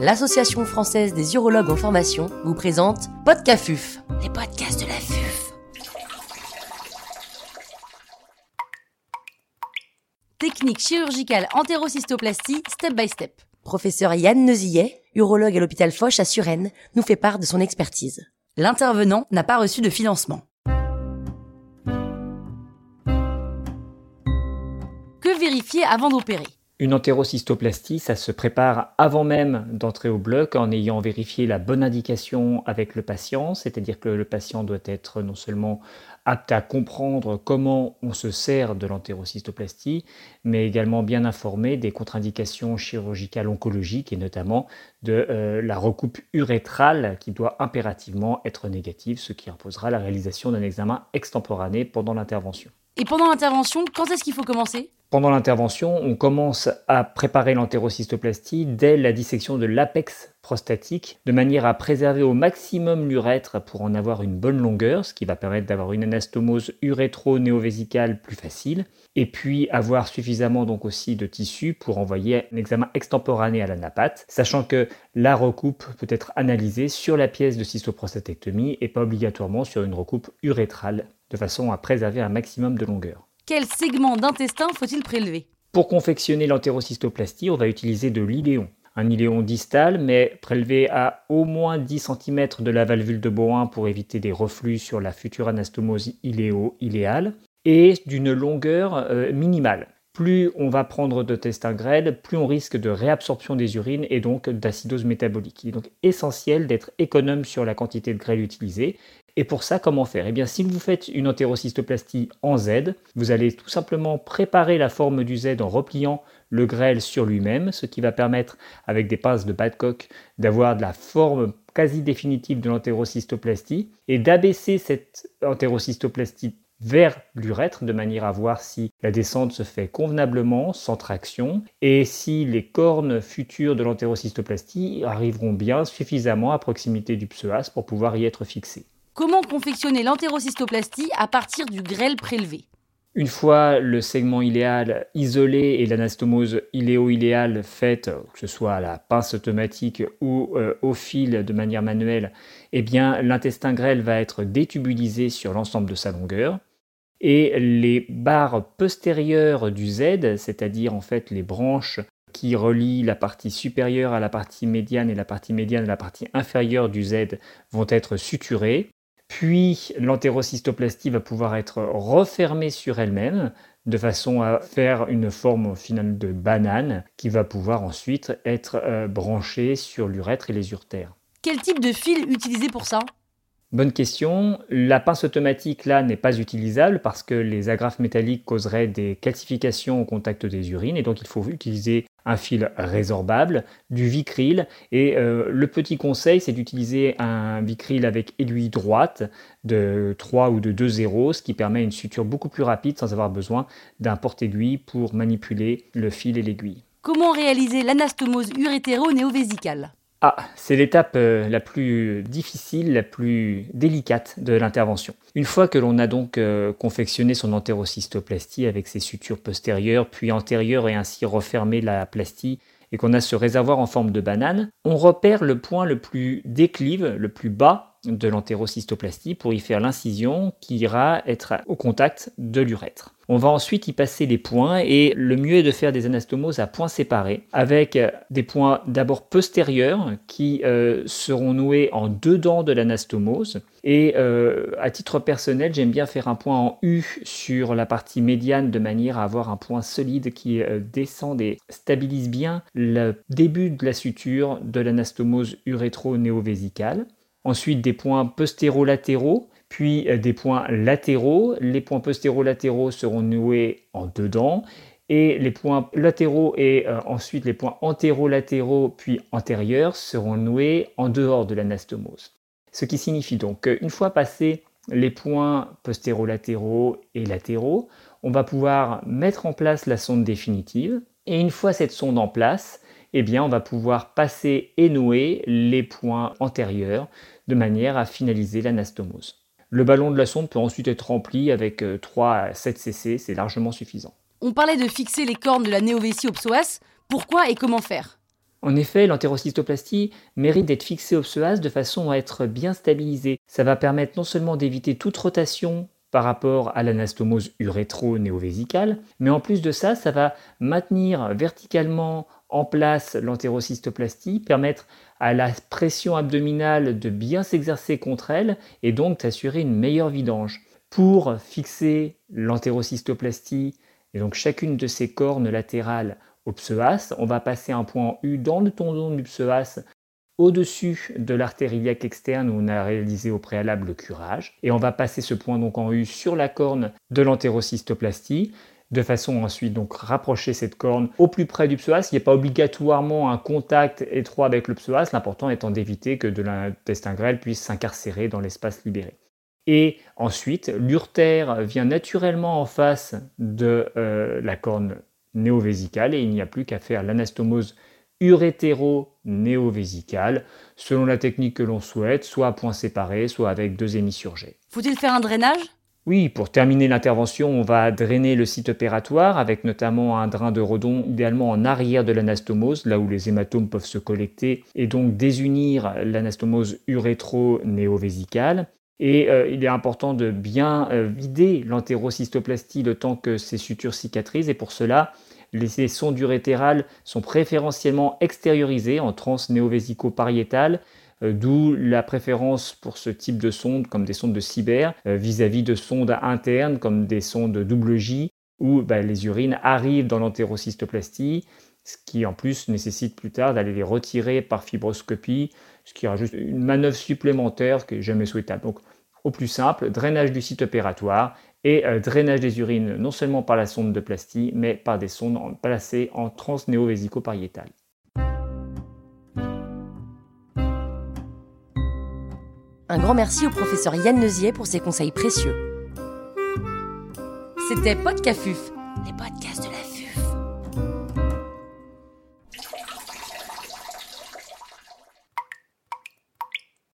l'Association française des urologues en formation vous présente Podcafuf, les podcasts de la FUF. Technique chirurgicale entérocystoplastie step by step. Professeur Yann Nezillet, urologue à l'hôpital Foch à Suresnes, nous fait part de son expertise. L'intervenant n'a pas reçu de financement. Que vérifier avant d'opérer? Une entérocystoplastie, ça se prépare avant même d'entrer au bloc en ayant vérifié la bonne indication avec le patient, c'est-à-dire que le patient doit être non seulement apte à comprendre comment on se sert de l'entérocystoplastie, mais également bien informé des contre-indications chirurgicales oncologiques et notamment de euh, la recoupe urétrale qui doit impérativement être négative, ce qui imposera la réalisation d'un examen extemporané pendant l'intervention. Et pendant l'intervention, quand est-ce qu'il faut commencer? Pendant l'intervention, on commence à préparer l'entérocystoplastie dès la dissection de l'apex prostatique, de manière à préserver au maximum l'urètre pour en avoir une bonne longueur, ce qui va permettre d'avoir une anastomose urétro-néovésicale plus facile, et puis avoir suffisamment donc aussi de tissu pour envoyer un examen extemporané à la napate, sachant que la recoupe peut être analysée sur la pièce de cystoprostatectomie et pas obligatoirement sur une recoupe urétrale, de façon à préserver un maximum de longueur. Quel segment d'intestin faut-il prélever Pour confectionner l'entérocystoplastie, on va utiliser de l'iléon. Un iléon distal, mais prélevé à au moins 10 cm de la valvule de Bowen pour éviter des reflux sur la future anastomose iléo-iléale, et d'une longueur euh, minimale. Plus on va prendre de testin grêle, plus on risque de réabsorption des urines et donc d'acidose métabolique. Il est donc essentiel d'être économe sur la quantité de grêle utilisée et pour ça, comment faire? Eh bien, si vous faites une entérocystoplastie en Z, vous allez tout simplement préparer la forme du Z en repliant le grêle sur lui-même, ce qui va permettre, avec des pinces de Badcock, d'avoir de la forme quasi définitive de l'entérocystoplastie et d'abaisser cette entérocystoplastie vers l'urètre de manière à voir si la descente se fait convenablement, sans traction, et si les cornes futures de l'entérocystoplastie arriveront bien suffisamment à proximité du psoas pour pouvoir y être fixées. Comment confectionner l'entérocystoplastie à partir du grêle prélevé? Une fois le segment iléal isolé et l'anastomose iléo-iléale faite, que ce soit à la pince automatique ou euh, au fil de manière manuelle, eh bien l'intestin grêle va être détubulisé sur l'ensemble de sa longueur et les barres postérieures du Z, c'est-à-dire en fait les branches qui relient la partie supérieure à la partie médiane et la partie médiane à la partie inférieure du Z vont être suturées puis l'entérocystoplastie va pouvoir être refermée sur elle-même de façon à faire une forme finale de banane qui va pouvoir ensuite être euh, branchée sur l'urètre et les urtères. Quel type de fil utiliser pour ça? Bonne question. La pince automatique là n'est pas utilisable parce que les agrafes métalliques causeraient des calcifications au contact des urines et donc il faut utiliser un fil résorbable, du vicryl et euh, le petit conseil c'est d'utiliser un vicryl avec aiguille droite de 3 ou de 2 zéros ce qui permet une suture beaucoup plus rapide sans avoir besoin d'un porte-aiguille pour manipuler le fil et l'aiguille. Comment réaliser l'anastomose urétéro-néovésicale ah, c'est l'étape euh, la plus difficile, la plus délicate de l'intervention. Une fois que l'on a donc euh, confectionné son entérocystoplastie avec ses sutures postérieures puis antérieures et ainsi refermé la plastie et qu'on a ce réservoir en forme de banane, on repère le point le plus déclive, le plus bas de l'entérocystoplastie pour y faire l'incision qui ira être au contact de l'urètre. On va ensuite y passer les points et le mieux est de faire des anastomoses à points séparés avec des points d'abord postérieurs qui euh, seront noués en dedans de l'anastomose et euh, à titre personnel j'aime bien faire un point en U sur la partie médiane de manière à avoir un point solide qui euh, descend et stabilise bien le début de la suture de l'anastomose urétro-néovésicale. Ensuite des points postérolatéros puis euh, des points latéraux. Les points postéraux-latéraux seront noués en dedans, et les points latéraux et euh, ensuite les points antérolatéraux puis antérieurs seront noués en dehors de l'anastomose. Ce qui signifie donc qu'une fois passés les points postéraux-latéraux et latéraux, on va pouvoir mettre en place la sonde définitive, et une fois cette sonde en place, eh bien, on va pouvoir passer et nouer les points antérieurs de manière à finaliser l'anastomose. Le ballon de la sonde peut ensuite être rempli avec 3 euh, à 7 cc, c'est largement suffisant. On parlait de fixer les cornes de la néovessie au psoas. Pourquoi et comment faire? En effet, l'entérocystoplastie mérite d'être fixée au psoas de façon à être bien stabilisée. Ça va permettre non seulement d'éviter toute rotation par rapport à l'anastomose urétro-néovésicale, mais en plus de ça, ça va maintenir verticalement en place l'entérocystoplastie, permettre à la pression abdominale de bien s'exercer contre elle et donc d'assurer une meilleure vidange. Pour fixer l'entérocystoplastie et donc chacune de ces cornes latérales au psoas, on va passer un point U dans le tendon du psoas au-dessus de l'artère iliaque externe où on a réalisé au préalable le curage. Et on va passer ce point donc en U sur la corne de l'entérocystoplastie de façon ensuite donc rapprocher cette corne au plus près du psoas. Il n'y a pas obligatoirement un contact étroit avec le psoas, l'important étant d'éviter que de l'intestin grêle puisse s'incarcérer dans l'espace libéré. Et ensuite, l'urtère vient naturellement en face de euh, la corne néovésicale et il n'y a plus qu'à faire l'anastomose urétéro-néovésicale, selon la technique que l'on souhaite, soit à point séparé, soit avec deux hémisurgés. Faut-il faire un drainage? Oui, pour terminer l'intervention, on va drainer le site opératoire avec notamment un drain de redon idéalement en arrière de l'anastomose, là où les hématomes peuvent se collecter, et donc désunir l'anastomose urétro-néovésicale. Et euh, il est important de bien euh, vider l'entérocystoplastie le temps que ces sutures cicatrisent, et pour cela, les sondes urétérales sont préférentiellement extériorisées en transnéovésico-pariétale, euh, d'où la préférence pour ce type de sondes comme des sondes de cyber euh, vis-à-vis de sondes internes comme des sondes double J où bah, les urines arrivent dans l'entérocystoplastie, ce qui en plus nécessite plus tard d'aller les retirer par fibroscopie, ce qui rajoute une manœuvre supplémentaire qui n'est jamais souhaitable. Donc au plus simple, drainage du site opératoire et euh, drainage des urines non seulement par la sonde de plastie, mais par des sondes placées en transnéovésico-pariétale. Un grand merci au professeur Yann Neusier pour ses conseils précieux. C'était Podcafuf, les podcasts de